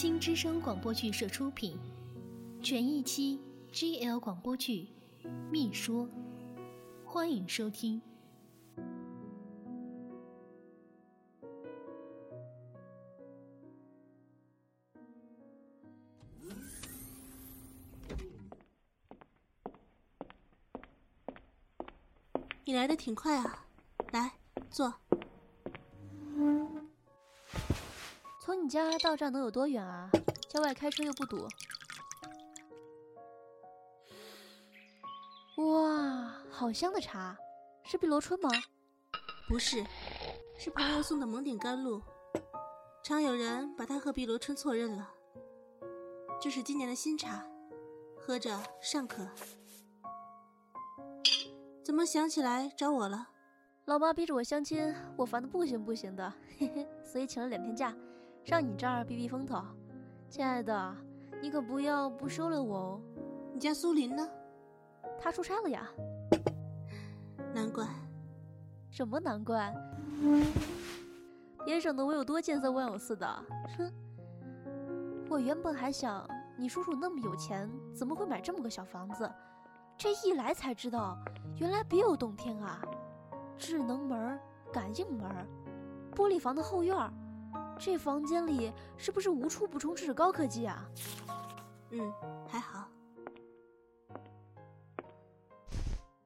新之声广播剧社出品，全一期 GL 广播剧《密说》，欢迎收听。你来的挺快啊，来坐。家到这儿能有多远啊？郊外开车又不堵。哇，好香的茶，是碧螺春吗？不是，是朋友送的蒙顶甘露。常有人把它和碧螺春错认了。这是今年的新茶，喝着尚可。怎么想起来找我了？老妈逼着我相亲，我烦的不行不行的，嘿嘿，所以请了两天假，上你这儿避避风头。亲爱的，你可不要不收留我哦。你家苏林呢？他出差了呀。难怪。什么难怪？别整得我有多见色忘友似的。哼，我原本还想，你叔叔那么有钱，怎么会买这么个小房子？这一来才知道，原来别有洞天啊！智能门、感应门、玻璃房的后院这房间里是不是无处不充斥着高科技啊？嗯，还好。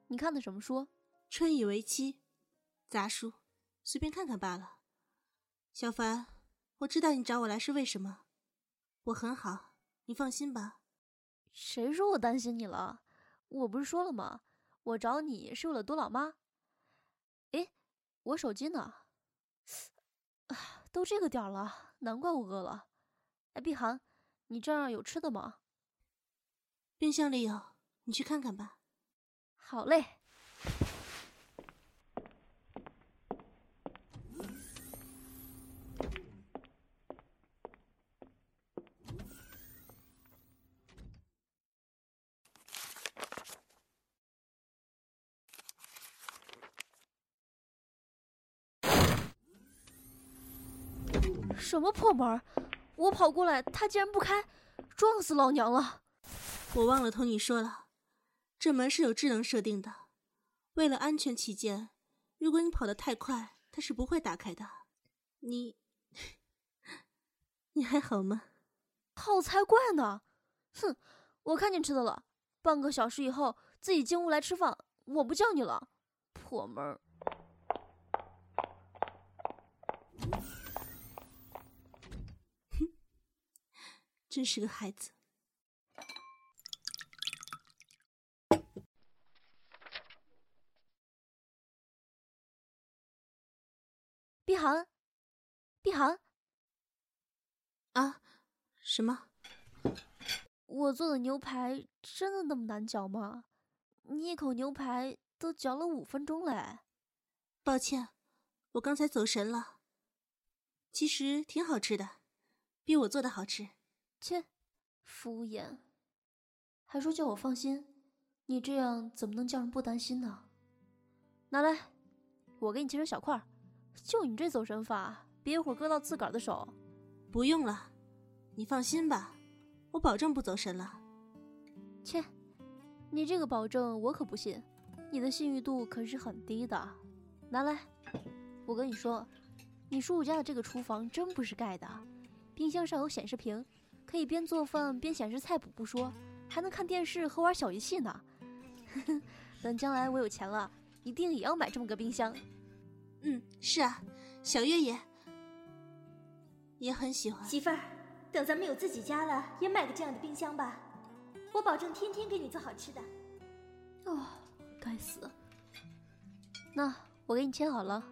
你看的什么书？春以为期，杂书，随便看看罢了。小凡，我知道你找我来是为什么，我很好，你放心吧。谁说我担心你了？我不是说了吗？我找你是为了多老妈。哎，我手机呢？啊，都这个点了，难怪我饿了。哎，碧寒，你这儿有吃的吗？冰箱里有，你去看看吧。好嘞。什么破门！我跑过来，他竟然不开，撞死老娘了！我忘了同你说了，这门是有智能设定的，为了安全起见，如果你跑得太快，它是不会打开的。你，你还好吗？好才怪呢！哼，我看见吃的了。半个小时以后自己进屋来吃饭，我不叫你了。破门！真是个孩子，碧涵，碧涵，啊，什么？我做的牛排真的那么难嚼吗？你一口牛排都嚼了五分钟嘞。抱歉，我刚才走神了。其实挺好吃的，比我做的好吃。切，敷衍，还说叫我放心，你这样怎么能叫人不担心呢？拿来，我给你切成小块就你这走神法，别一会儿割到自个儿的手。不用了，你放心吧，我保证不走神了。切，你这个保证我可不信，你的信誉度可是很低的。拿来，我跟你说，你叔叔家的这个厨房真不是盖的，冰箱上有显示屏。可以边做饭边显示菜谱不说，还能看电视和玩小游戏呢。等将来我有钱了，一定也要买这么个冰箱。嗯，是啊，小月也也很喜欢。媳妇儿，等咱们有自己家了，也买个这样的冰箱吧。我保证天天给你做好吃的。哦，该死。那我给你切好了，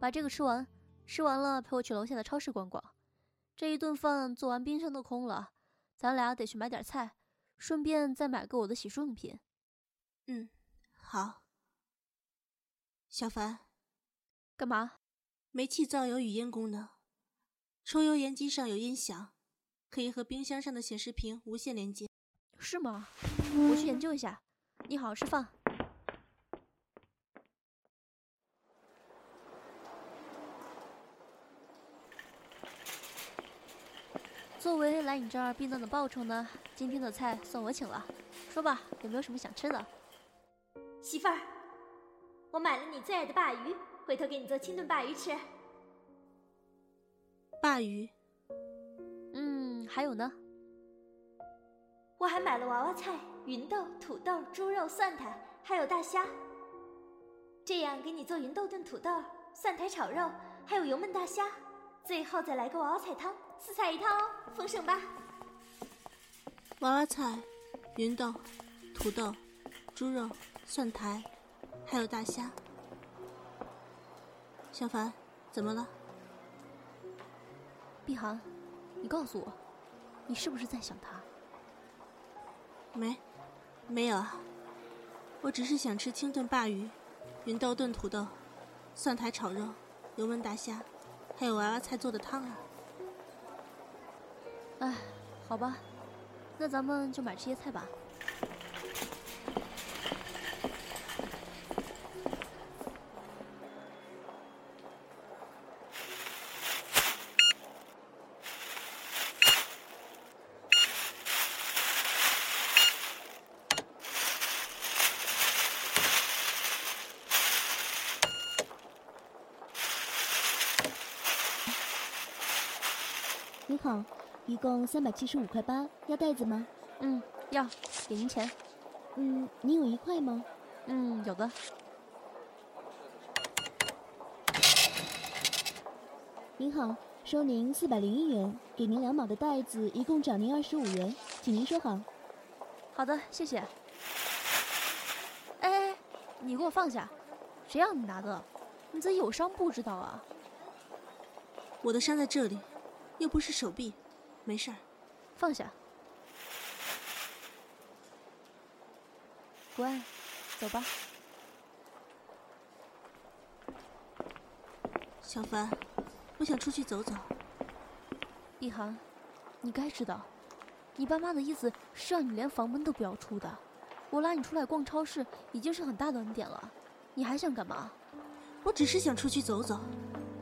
把这个吃完，吃完了陪我去楼下的超市逛逛。这一顿饭做完，冰箱都空了，咱俩得去买点菜，顺便再买个我的洗漱用品。嗯，好。小凡，干嘛？煤气灶有语音功能，抽油烟机上有音响，可以和冰箱上的显示屏无线连接。是吗？我去研究一下。你好好吃饭。作为来你这儿避难的报酬呢，今天的菜算我请了。说吧，有没有什么想吃的？媳妇儿，我买了你最爱的鲅鱼，回头给你做清炖鲅鱼吃。鲅鱼，嗯，还有呢？我还买了娃娃菜、芸豆、土豆、猪肉、蒜苔，还有大虾。这样给你做芸豆炖土豆、蒜苔炒肉，还有油焖大虾，最后再来个娃娃菜汤，四菜一汤哦，丰盛吧？娃娃菜、芸豆、土豆、猪肉、蒜苔，还有大虾。小凡，怎么了？碧航，你告诉我，你是不是在想他？没，没有啊。我只是想吃清炖鲅鱼、芸豆炖土豆、蒜苔炒肉、油焖大虾，还有娃娃菜做的汤啊。哎，好吧，那咱们就买这些菜吧。你好，一共三百七十五块八，要袋子吗？嗯，要，给您钱。嗯，您有一块吗？嗯，有的。您好，收您四百零一元，给您两毛的袋子，一共找您二十五元，请您收好。好的，谢谢。哎哎，你给我放下！谁让你拿的？你自己有伤不知道啊？我的伤在这里，又不是手臂，没事儿。放下。乖，走吧。小凡，我想出去走走。一涵，你该知道，你爸妈的意思是让你连房门都不要出的。我拉你出来逛超市已经是很大的恩典了，你还想干嘛？我只是想出去走走，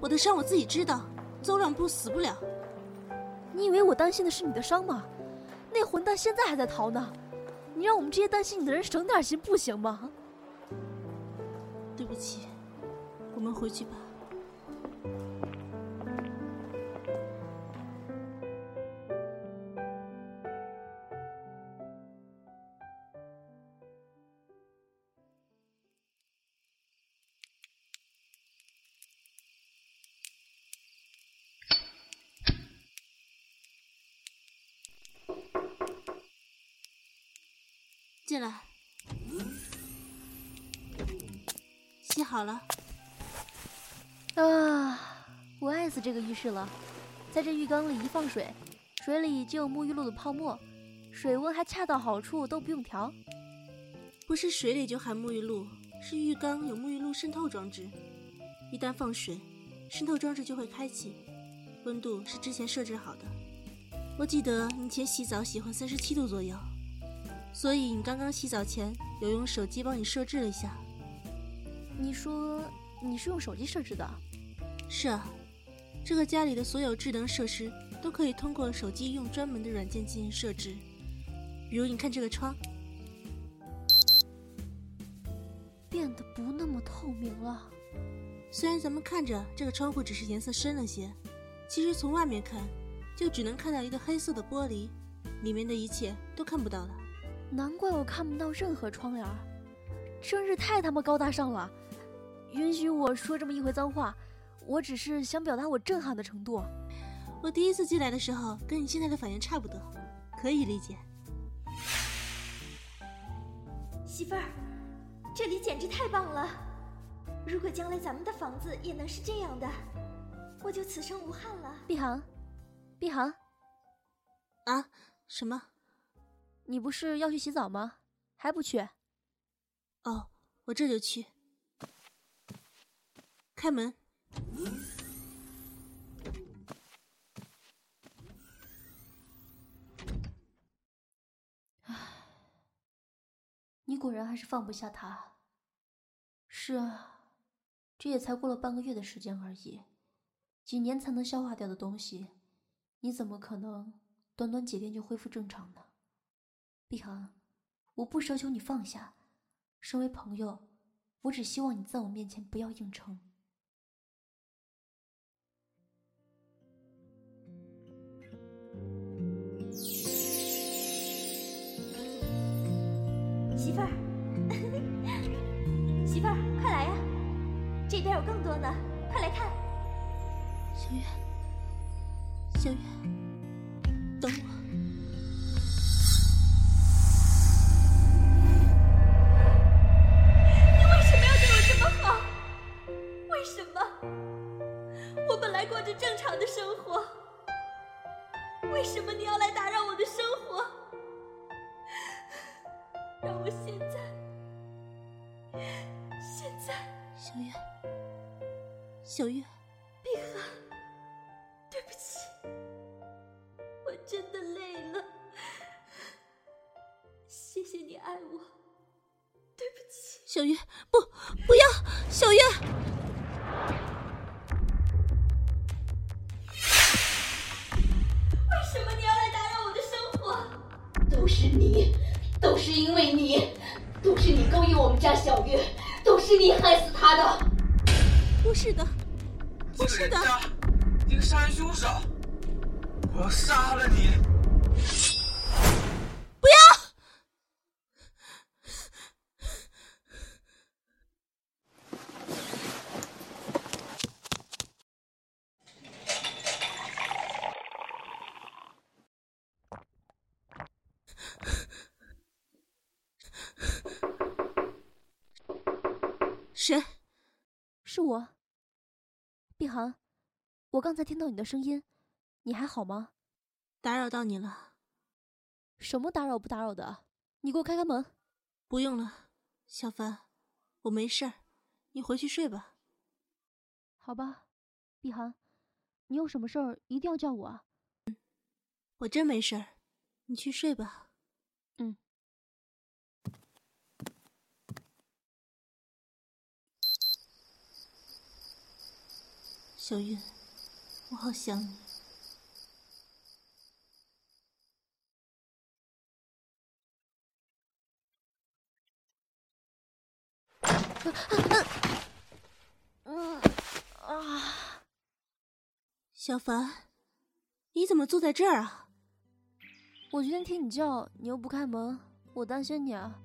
我的伤我自己知道，走两步死不了。你以为我担心的是你的伤吗？那混蛋现在还在逃呢，你让我们这些担心你的人省点心不行吗？对不起，我们回去吧。进来，洗好了。啊，我爱死这个浴室了，在这浴缸里一放水，水里就有沐浴露的泡沫，水温还恰到好处，都不用调。不是水里就含沐浴露，是浴缸有沐浴露渗透装置，一旦放水，渗透装置就会开启，温度是之前设置好的。我记得你以前洗澡喜欢三十七度左右。所以你刚刚洗澡前有用手机帮你设置了一下。你说你是用手机设置的？是啊，这个家里的所有智能设施都可以通过手机用专门的软件进行设置。比如你看这个窗，变得不那么透明了。虽然咱们看着这个窗户只是颜色深了些，其实从外面看就只能看到一个黑色的玻璃，里面的一切都看不到了。难怪我看不到任何窗帘，真是太他妈高大上了！允许我说这么一回脏话，我只是想表达我震撼的程度。我第一次进来的时候，跟你现在的反应差不多，可以理解。媳妇儿，这里简直太棒了！如果将来咱们的房子也能是这样的，我就此生无憾了。碧航，碧航，啊？什么？你不是要去洗澡吗？还不去？哦，我这就去。开门。唉，你果然还是放不下他。是啊，这也才过了半个月的时间而已，几年才能消化掉的东西，你怎么可能短短几天就恢复正常呢。碧恒，我不奢求你放下，身为朋友，我只希望你在我面前不要硬撑。媳妇儿，媳妇儿，快来呀！这边有更多呢，快来看。小月，小月，等我。为什么你要来打扰我的生活？让我现在，现在，小月，小月，碧航，对不起，我真的累了。谢谢你爱我，对不起。小月，不，不要，小月。是因为你，都是你勾引我们家小月，都是你害死她的。不是的，不是的，你个杀人凶手！我要杀了你！不要！谁？是我，碧航，我刚才听到你的声音，你还好吗？打扰到你了。什么打扰不打扰的？你给我开开门。不用了，小凡，我没事儿，你回去睡吧。好吧，碧航，你有什么事儿一定要叫我啊。我真没事儿，你去睡吧。嗯。小月，我好想你。嗯啊，小凡，你怎么坐在这儿啊？我今天听你叫，你又不开门，我担心你啊。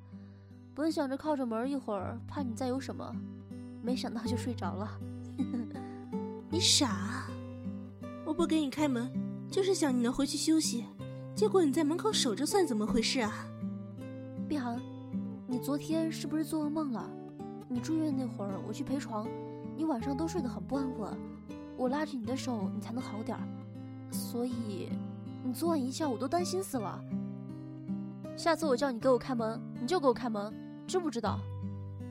本想着靠着门一会儿，怕你再有什么，没想到就睡着了。你傻啊！我不给你开门，就是想你能回去休息。结果你在门口守着，算怎么回事啊？碧航，你昨天是不是做噩梦了？你住院那会儿，我去陪床，你晚上都睡得很不安稳，我拉着你的手，你才能好点儿。所以，你昨晚一觉我都担心死了。下次我叫你给我开门，你就给我开门，知不知道？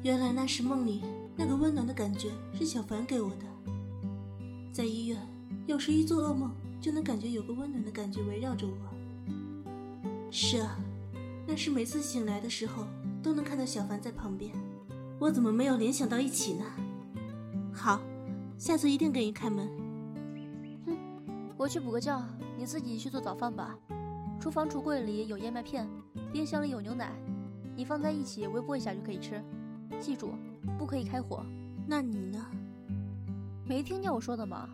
原来那是梦里那个温暖的感觉是小凡给我的。在医院，有时一做噩梦就能感觉有个温暖的感觉围绕着我。是啊，那是每次醒来的时候都能看到小凡在旁边。我怎么没有联想到一起呢？好，下次一定给你开门。哼，我去补个觉，你自己去做早饭吧。厨房橱柜里有燕麦片，冰箱里有牛奶，你放在一起微波一下就可以吃。记住，不可以开火。那你呢？没听见我说的吗？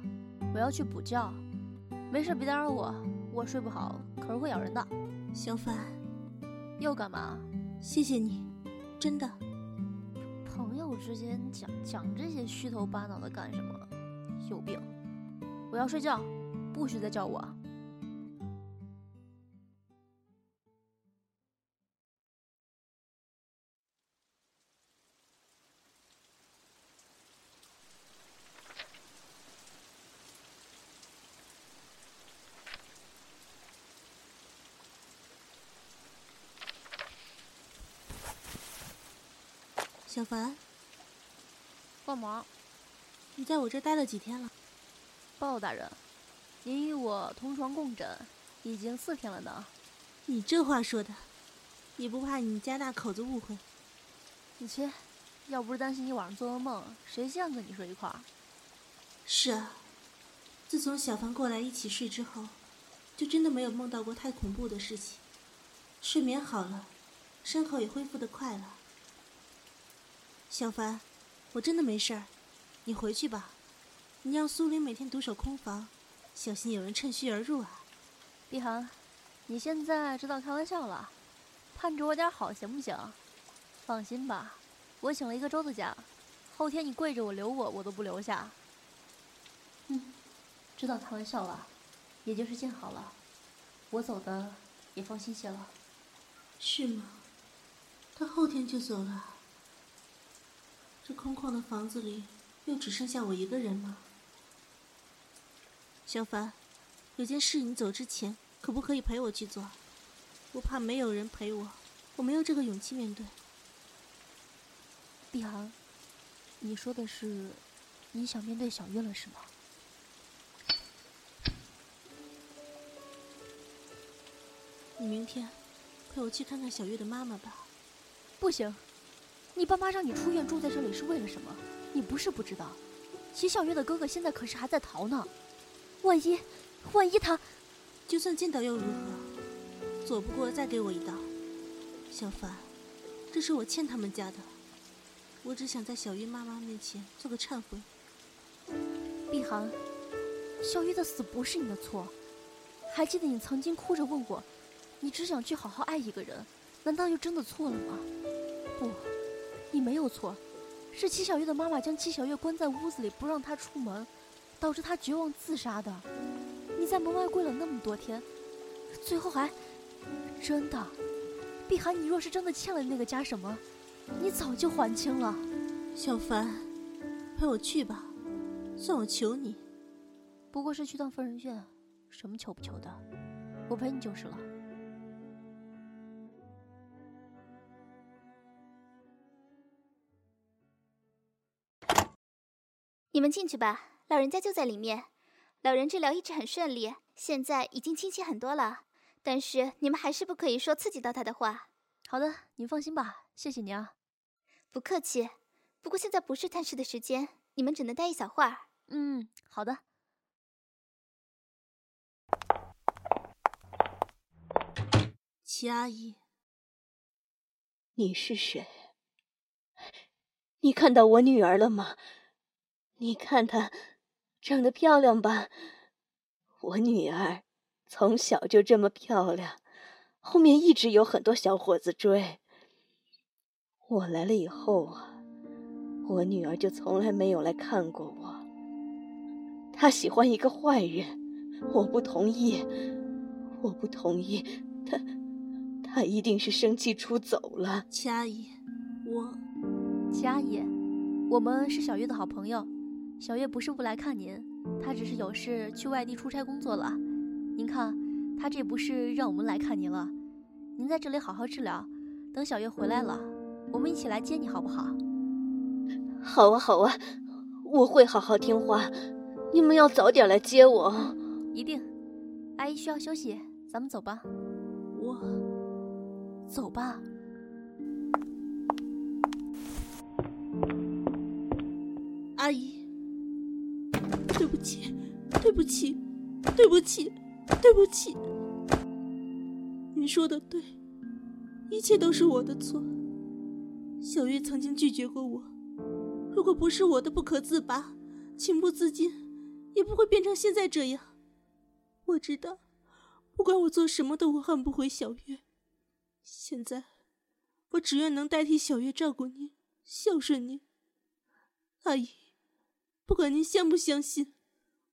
我要去补觉。没事，别打扰我，我睡不好，可是会咬人的。小凡，又干嘛？谢谢你，真的。朋友之间讲讲这些虚头巴脑的干什么？有病！我要睡觉，不许再叫我。小凡，干嘛？你在我这待了几天了？鲍大人，您与我同床共枕已经四天了呢。你这话说的，你不怕你家大口子误会？你切，要不是担心你晚上做噩梦，谁想跟你睡一块儿？是啊，自从小凡过来一起睡之后，就真的没有梦到过太恐怖的事情。睡眠好了，伤口也恢复的快了。小凡，我真的没事儿，你回去吧。你让苏林每天独守空房，小心有人趁虚而入啊。碧涵，你现在知道开玩笑了，盼着我点好行不行？放心吧，我请了一个周的假，后天你跪着我留我，我都不留下。嗯，知道开玩笑了，也就是见好了，我走的也放心些了。是吗？他后天就走了。这空旷的房子里，又只剩下我一个人吗？小凡，有件事你走之前可不可以陪我去做？我怕没有人陪我，我没有这个勇气面对。碧航，你说的是，你想面对小月了是吗？你明天陪我去看看小月的妈妈吧。不行，你爸妈让你出院住在这里是为了什么？你不是不知道，齐小月的哥哥现在可是还在逃呢。万一，万一他，就算见到又如何？左不过再给我一刀。小凡，这是我欠他们家的。我只想在小月妈妈面前做个忏悔。碧涵，小月的死不是你的错。还记得你曾经哭着问我，你只想去好好爱一个人，难道又真的错了吗？不，你没有错，是戚小月的妈妈将戚小月关在屋子里不让她出门。导致她绝望自杀的，你在门外跪了那么多天，最后还真的，碧涵，你若是真的欠了那个家什么，你早就还清了。小凡，陪我去吧，算我求你。不过是去趟疯人院，什么求不求的，我陪你就是了。你们进去吧。老人家就在里面，老人治疗一直很顺利，现在已经清晰很多了。但是你们还是不可以说刺激到他的话。好的，您放心吧，谢谢你啊。不客气。不过现在不是探视的时间，你们只能待一小会儿。嗯，好的。齐阿姨，你是谁？你看到我女儿了吗？你看她。长得漂亮吧？我女儿从小就这么漂亮，后面一直有很多小伙子追。我来了以后啊，我女儿就从来没有来看过我。她喜欢一个坏人，我不同意，我不同意。她，她一定是生气出走了。齐阿姨，我，齐阿姨，我们是小月的好朋友。小月不是不来看您，她只是有事去外地出差工作了。您看，她这不是让我们来看您了。您在这里好好治疗，等小月回来了，我们一起来接你，好不好？好啊，好啊，我会好好听话。你们要早点来接我。一定。阿姨需要休息，咱们走吧。我，走吧。阿姨。对不起，对不起，对不起，对不起。你说的对，一切都是我的错。小月曾经拒绝过我，如果不是我的不可自拔、情不自禁，也不会变成现在这样。我知道，不管我做什么都换不回小月。现在，我只愿能代替小月照顾您，孝顺您，阿姨。不管您相不相信，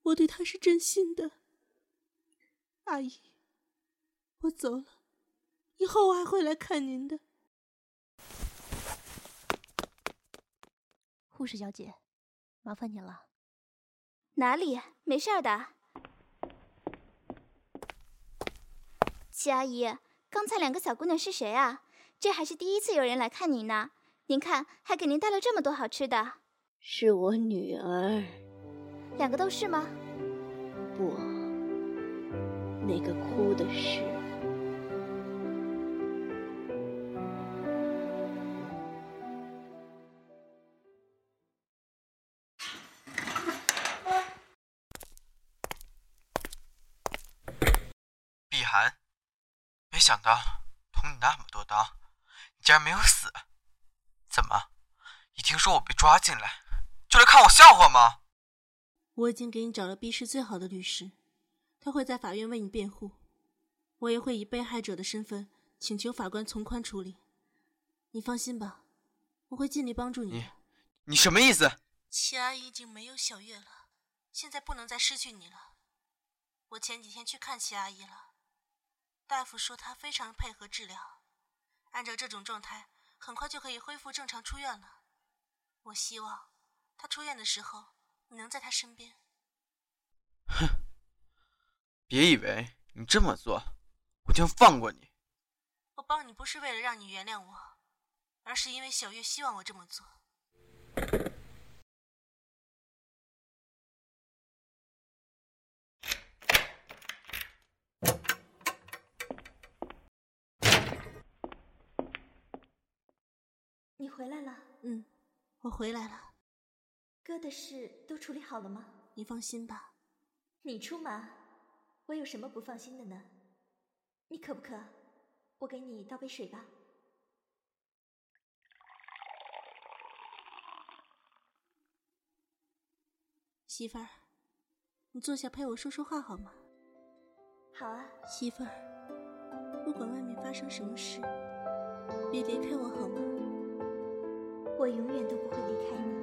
我对他是真心的。阿姨，我走了，以后我还会来看您的。护士小姐，麻烦您了。哪里？没事的。齐阿姨，刚才两个小姑娘是谁啊？这还是第一次有人来看您呢。您看，还给您带了这么多好吃的。是我女儿，两个都是吗？我，那个哭的是碧。涵，没想到捅你那么多刀，你竟然没有死。怎么？一听说我被抓进来，就来看我笑话吗？我已经给你找了 B 市最好的律师，他会在法院为你辩护。我也会以被害者的身份请求法官从宽处理。你放心吧，我会尽力帮助你。你，你什么意思？齐阿姨已经没有小月了，现在不能再失去你了。我前几天去看齐阿姨了，大夫说她非常配合治疗，按照这种状态，很快就可以恢复正常出院了。我希望她出院的时候，你能在他身边。哼，别以为你这么做，我就放过你。我帮你不是为了让你原谅我，而是因为小月希望我这么做。你回来了？嗯，我回来了。哥的事都处理好了吗？你放心吧。你出马，我有什么不放心的呢？你渴不渴？我给你倒杯水吧。媳妇儿，你坐下陪我说说话好吗？好啊。媳妇儿，不管外面发生什么事，别离开我好吗？我永远都不会离开你。